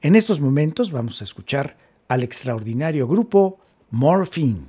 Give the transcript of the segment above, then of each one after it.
En estos momentos vamos a escuchar al extraordinario grupo Morphine.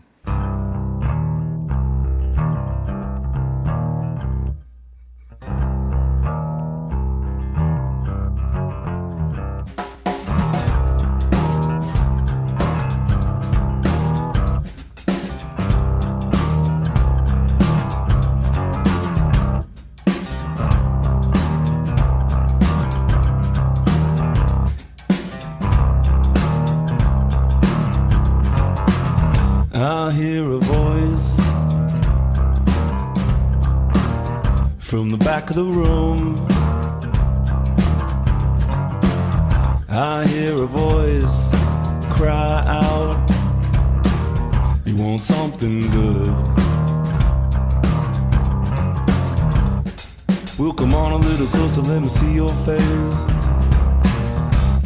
I hear a voice from the back of the room. I hear a voice cry out, You want something good? Well, come on a little closer, let me see your face.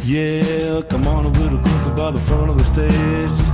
Yeah, come on a little closer by the front of the stage.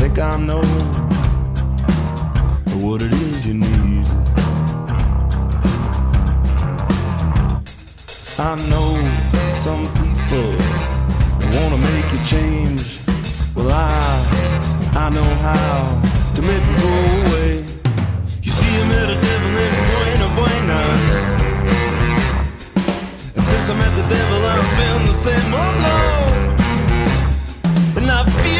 think I know what it is you need. I know some people wanna make you change. Well, I, I know how to make it go away. You see, I met a devil named Buena Buena. And since I met the devil, I've been the same, oh no. And I feel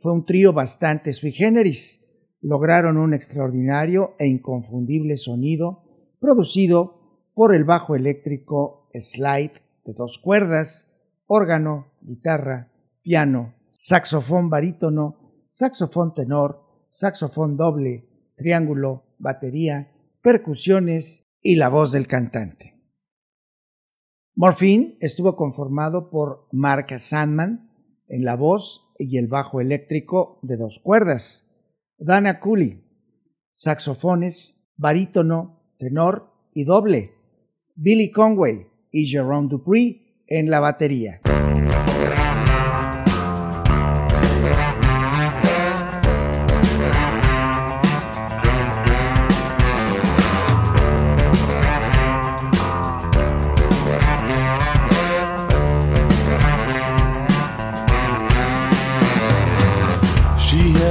fue un trío bastante sui generis. Lograron un extraordinario e inconfundible sonido producido por el bajo eléctrico slide de dos cuerdas, órgano, guitarra, piano, saxofón barítono, saxofón tenor, saxofón doble, triángulo, batería, percusiones y la voz del cantante. Morphine estuvo conformado por Mark Sandman en la voz y el bajo eléctrico de dos cuerdas, Dana Cooley, saxofones, barítono, tenor y doble, Billy Conway y Jerome Dupree en la batería.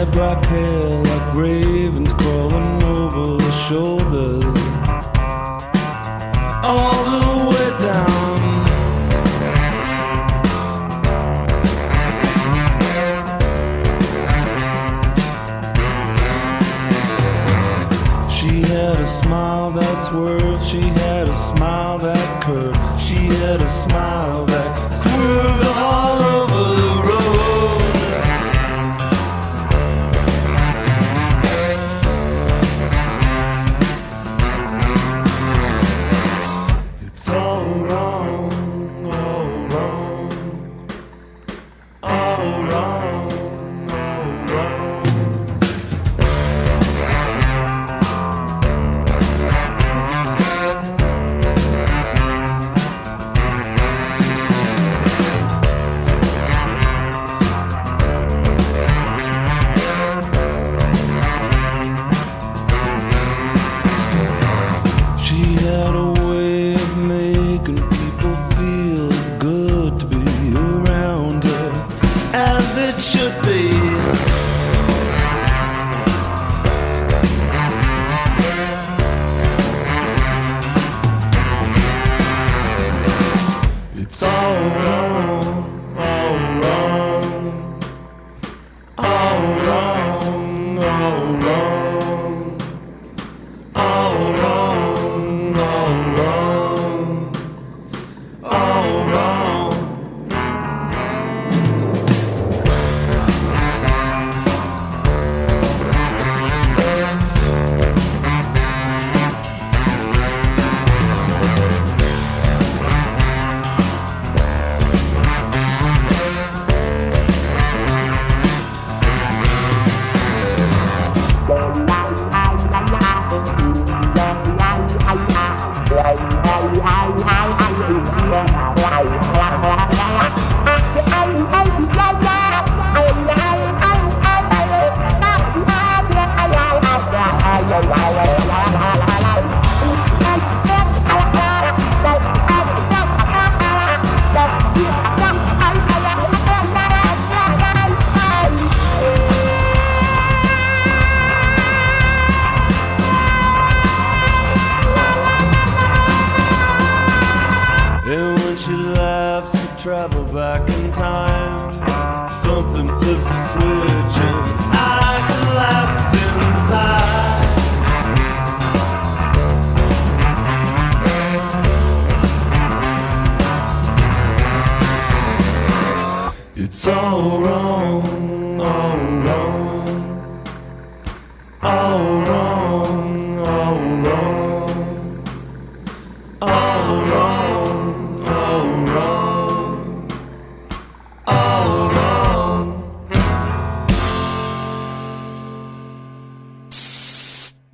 black hair like ravens crawling over the shoulders. All the way down. She had a smile that's worth. she had a smile that curved, she had a smile that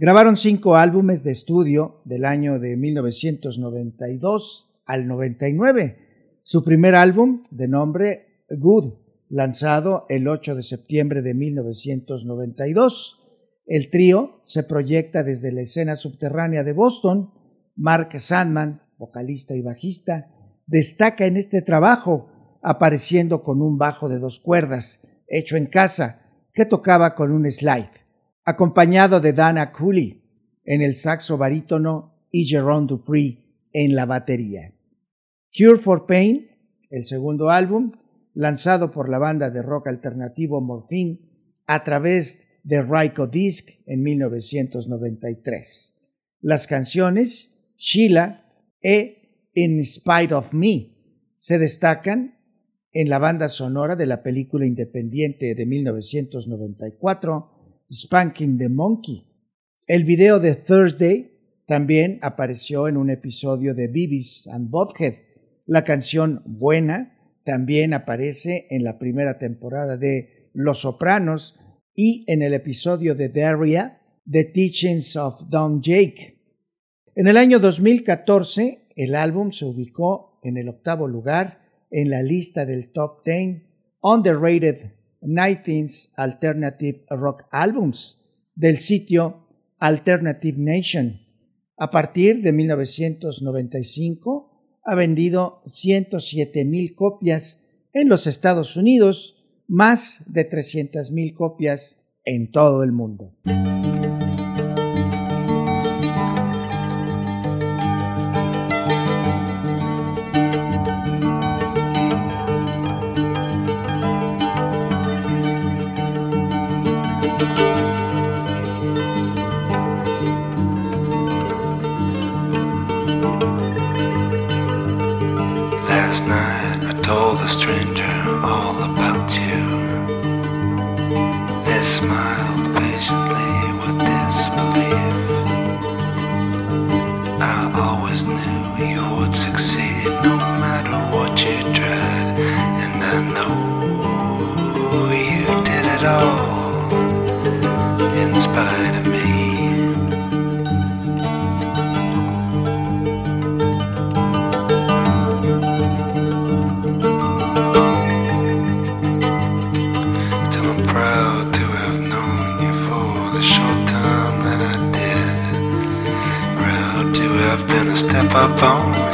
Grabaron cinco álbumes de estudio del año de 1992 al 99. Su primer álbum, de nombre Good, lanzado el 8 de septiembre de 1992. El trío se proyecta desde la escena subterránea de Boston. Mark Sandman, vocalista y bajista, destaca en este trabajo, apareciendo con un bajo de dos cuerdas, hecho en casa, que tocaba con un slide, acompañado de Dana Cooley en el saxo barítono y Jerome Dupree en la batería. Cure for Pain, el segundo álbum, lanzado por la banda de rock alternativo Morphine a través de Ryko Disc en 1993. Las canciones Sheila e In Spite of Me se destacan en la banda sonora de la película independiente de 1994 Spanking the Monkey. El video de Thursday también apareció en un episodio de Beavis and Butthead. La canción Buena también aparece en la primera temporada de Los Sopranos y en el episodio de Daria, The Teachings of Don Jake. En el año 2014, el álbum se ubicó en el octavo lugar en la lista del Top 10 Underrated 19th Alternative Rock Albums del sitio Alternative Nation. A partir de 1995, ha vendido 107 mil copias en los Estados Unidos, más de 300 mil copias en todo el mundo. up on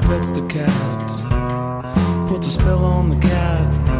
she pets the cat, puts a spell on the cat.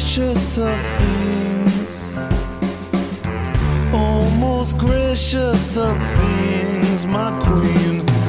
gracious of beings, almost gracious of beings, my queen.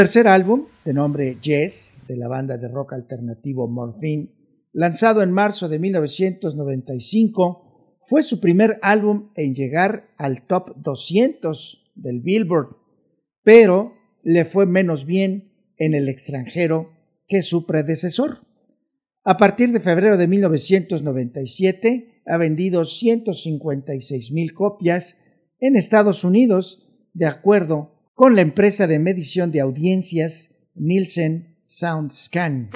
tercer álbum, de nombre Yes, de la banda de rock alternativo Morphine, lanzado en marzo de 1995, fue su primer álbum en llegar al top 200 del Billboard, pero le fue menos bien en el extranjero que su predecesor. A partir de febrero de 1997 ha vendido 156 mil copias en Estados Unidos, de acuerdo con la empresa de medición de audiencias Nielsen SoundScan.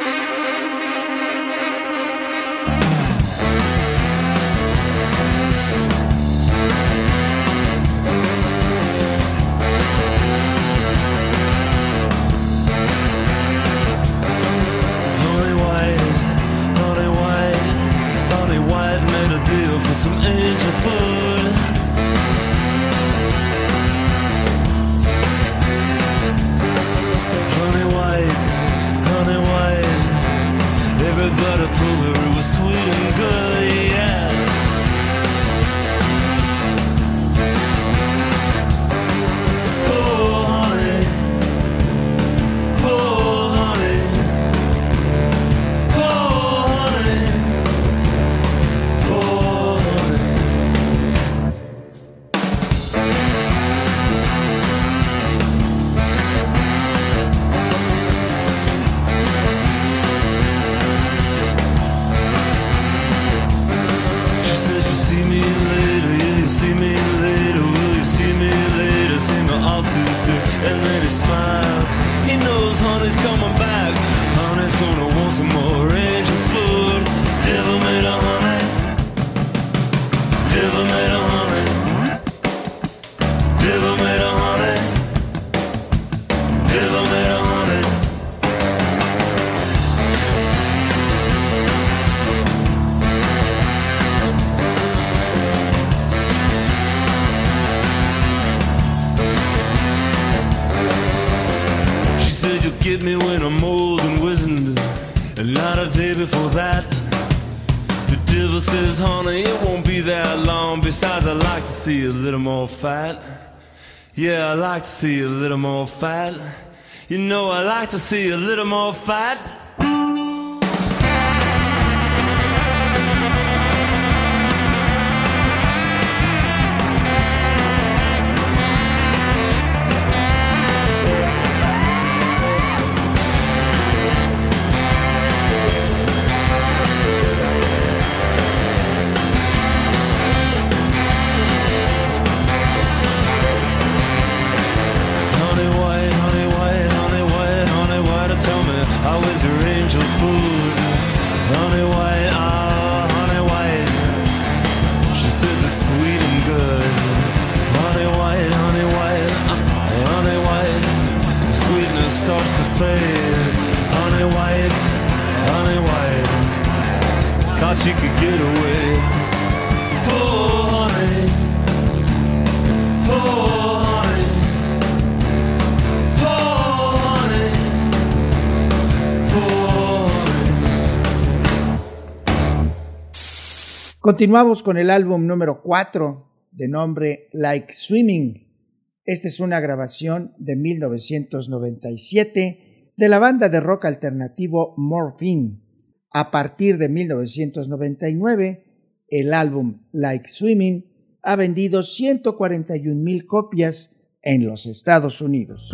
I like to see a little more fat. You know, I like to see a little more fat. Continuamos con el álbum número 4 de nombre Like Swimming. Esta es una grabación de 1997 de la banda de rock alternativo Morphine. A partir de 1999, el álbum Like Swimming ha vendido 141 mil copias en los Estados Unidos.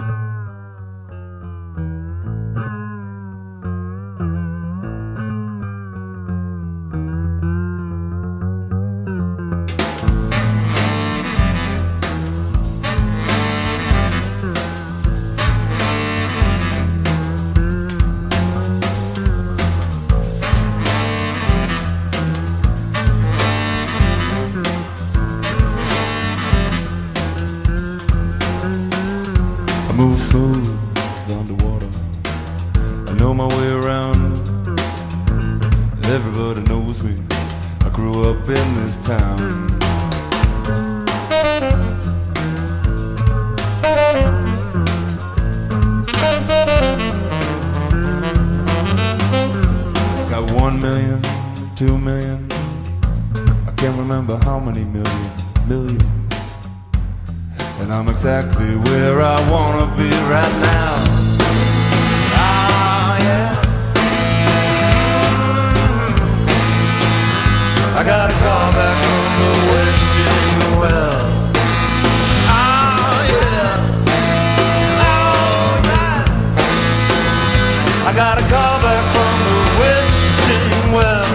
Everybody knows me. I grew up in this town. Got one million, two million. I can't remember how many million, millions. And I'm exactly where I wanna be right now. I got a call back from the wishing well. Oh. I got a call back from the wishing well.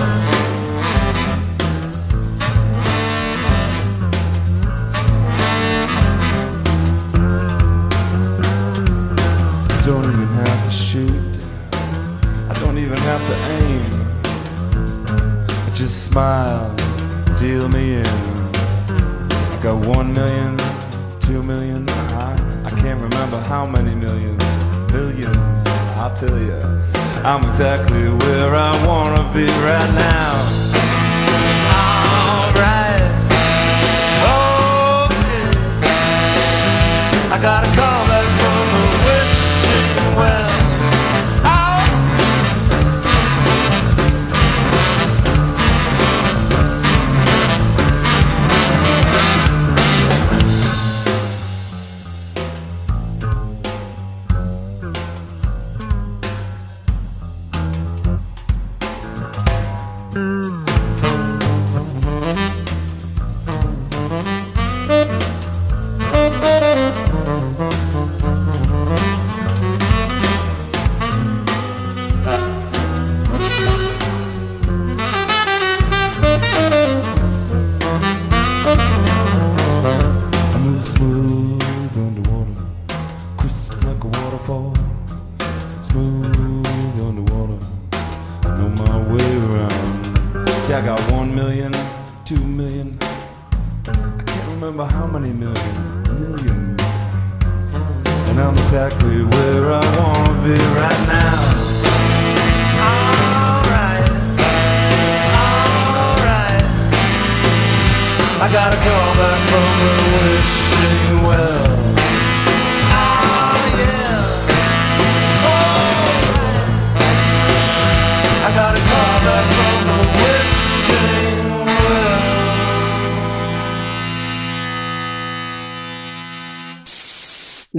I don't even have to shoot. I don't even have to aim. Just smile, deal me in. I got one million, two million. I, I can't remember how many millions. Millions, I'll tell you. I'm exactly where I wanna be right now.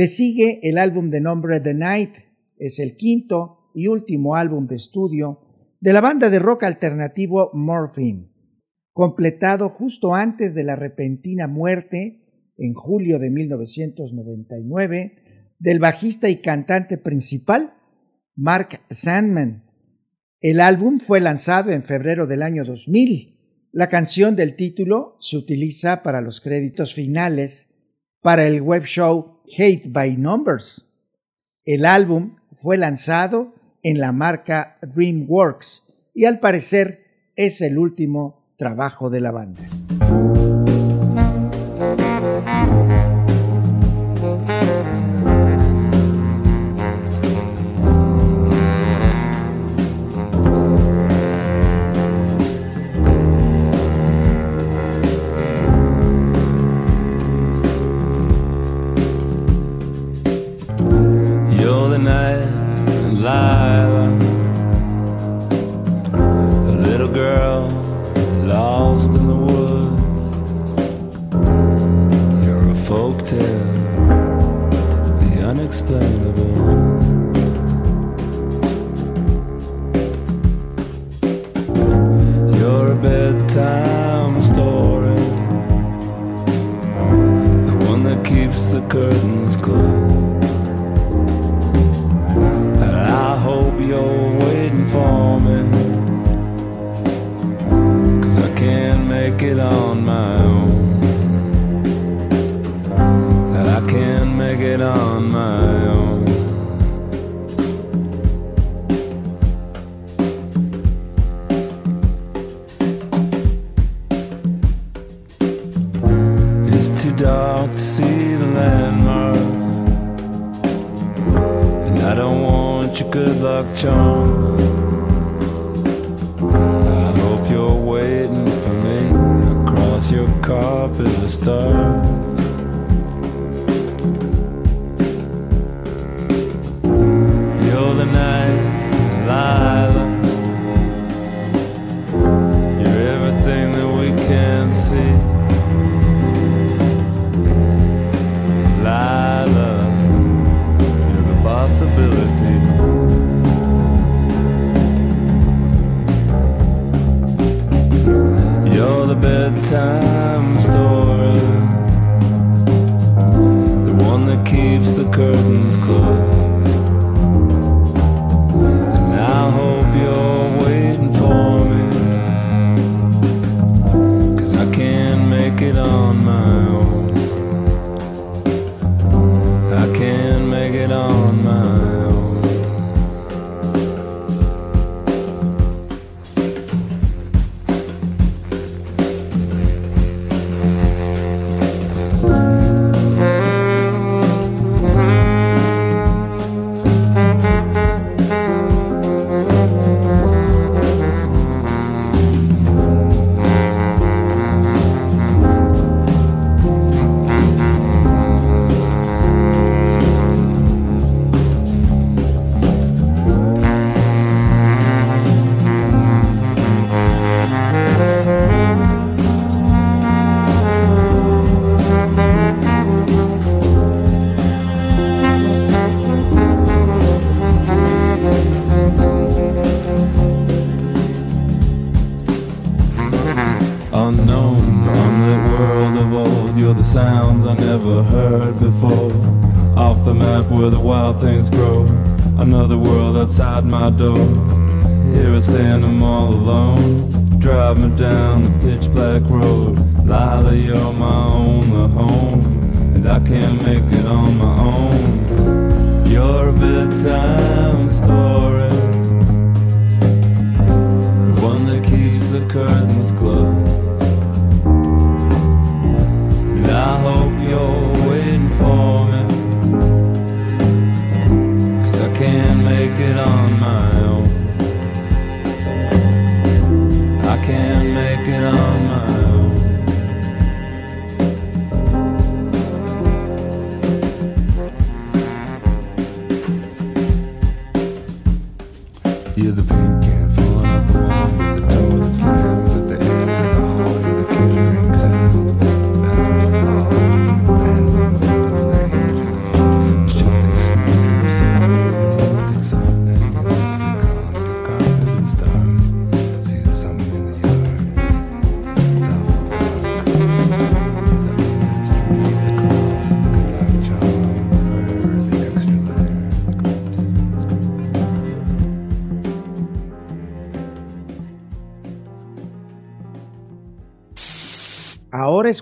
Sigue el álbum de nombre The Night, es el quinto y último álbum de estudio de la banda de rock alternativo Morphine, completado justo antes de la repentina muerte, en julio de 1999, del bajista y cantante principal, Mark Sandman. El álbum fue lanzado en febrero del año 2000. La canción del título se utiliza para los créditos finales para el web show Hate by Numbers. El álbum fue lanzado en la marca DreamWorks y al parecer es el último trabajo de la banda. carpet star. Never heard before. Off the map where the wild things grow, another world outside my door. Here I stand, I'm all alone. Drive me down the pitch black road. Lila, you're my only home, and I can't make it on my own. You're a bedtime story, the one that keeps the curtains closed. And I hope make it on my own. I can't make it on my own.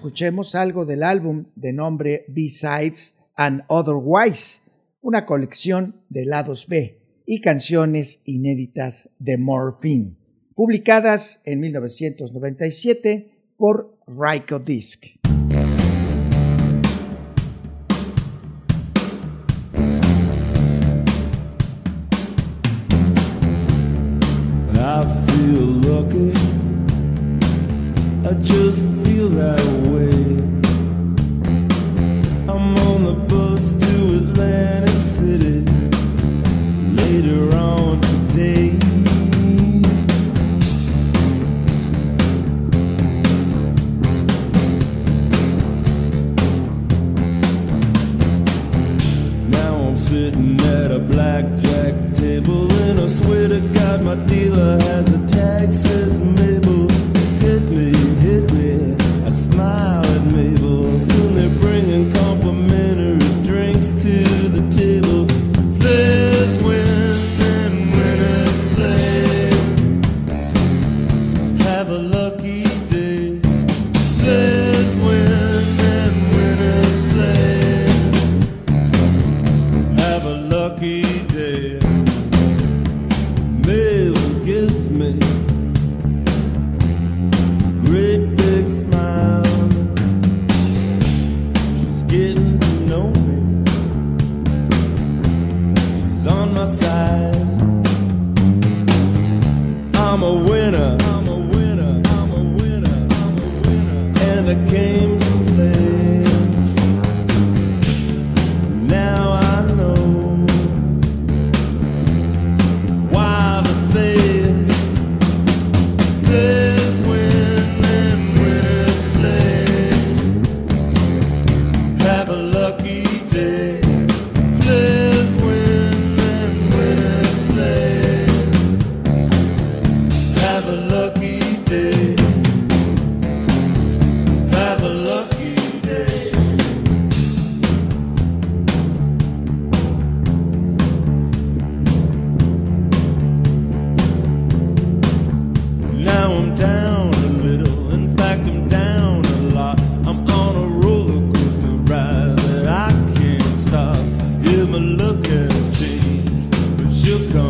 escuchemos algo del álbum de nombre Besides and Otherwise, una colección de lados B y canciones inéditas de Morphine, publicadas en 1997 por Ryko Disc. just feel that way. you go.